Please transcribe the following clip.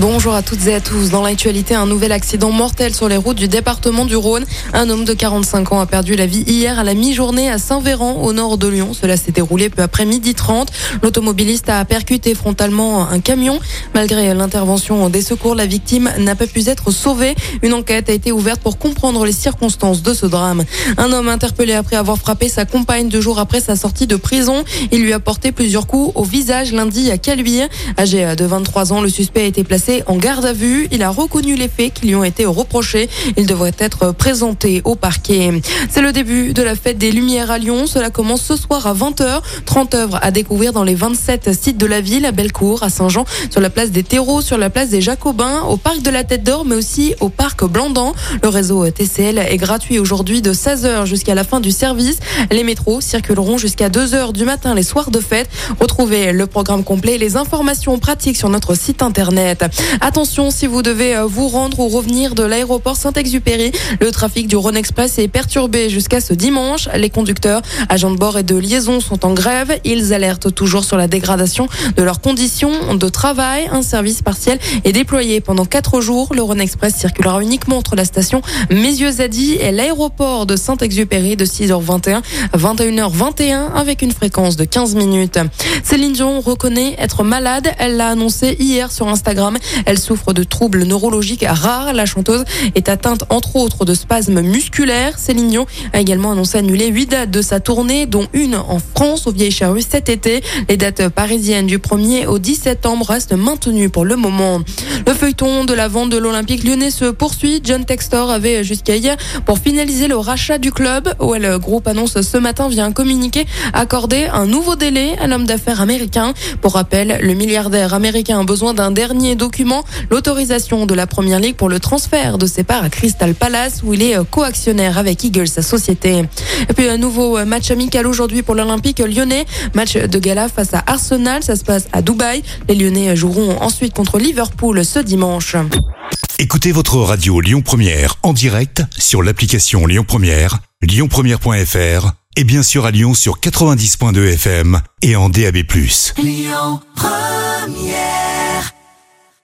Bonjour à toutes et à tous. Dans l'actualité, un nouvel accident mortel sur les routes du département du Rhône. Un homme de 45 ans a perdu la vie hier à la mi-journée à Saint-Véran, au nord de Lyon. Cela s'est déroulé peu après midi 30. L'automobiliste a percuté frontalement un camion. Malgré l'intervention des secours, la victime n'a pas pu être sauvée. Une enquête a été ouverte pour comprendre les circonstances de ce drame. Un homme interpellé après avoir frappé sa compagne deux jours après sa sortie de prison. Il lui a porté plusieurs coups au visage lundi à Caluire. Âgé de 23 ans, le suspect a été placé en garde à vue. Il a reconnu les faits qui lui ont été reprochés. Il devrait être présenté au parquet. C'est le début de la fête des Lumières à Lyon. Cela commence ce soir à 20h. 30 œuvres à découvrir dans les 27 sites de la ville, à Bellecour, à Saint-Jean, sur la place des Terreaux, sur la place des Jacobins, au parc de la Tête d'Or, mais aussi au parc Blandan. Le réseau TCL est gratuit aujourd'hui de 16h jusqu'à la fin du service. Les métros circuleront jusqu'à 2h du matin les soirs de fête. Retrouvez le programme complet et les informations pratiques sur notre site internet. Attention si vous devez euh, vous rendre ou revenir de l'aéroport Saint-Exupéry. Le trafic du Rhône Express est perturbé jusqu'à ce dimanche. Les conducteurs, agents de bord et de liaison sont en grève. Ils alertent toujours sur la dégradation de leurs conditions de travail. Un service partiel est déployé pendant quatre jours. Le Rhône Express circulera uniquement entre la station Mézieux-Zadi et l'aéroport de Saint-Exupéry de 6h21 à 21h21 avec une fréquence de 15 minutes. Céline Dion reconnaît être malade. Elle l'a annoncé hier sur Instagram. Elle souffre de troubles neurologiques rares. La chanteuse est atteinte entre autres de spasmes musculaires. Céline Dion a également annoncé annuler huit dates de sa tournée, dont une en France au Vieille Charrue cet été. Les dates parisiennes du 1er au 10 septembre restent maintenues pour le moment. Le feuilleton de la vente de l'Olympique lyonnais se poursuit. John Textor avait jusqu'à hier pour finaliser le rachat du club. OL Group annonce ce matin via un communiqué accorder un nouveau délai à l'homme d'affaires américain. Pour rappel, le milliardaire américain a besoin d'un dernier document l'autorisation de la Première Ligue pour le transfert de ses parts à Crystal Palace où il est euh, coactionnaire avec Eagles, sa société. Et puis un nouveau euh, match amical aujourd'hui pour l'Olympique lyonnais. Match de gala face à Arsenal. Ça se passe à Dubaï. Les Lyonnais joueront ensuite contre Liverpool ce dimanche. Écoutez votre radio Lyon Première en direct sur l'application Lyon Première, lyonpremière.fr et bien sûr à Lyon sur 90.2 FM et en DAB+. Lyon Première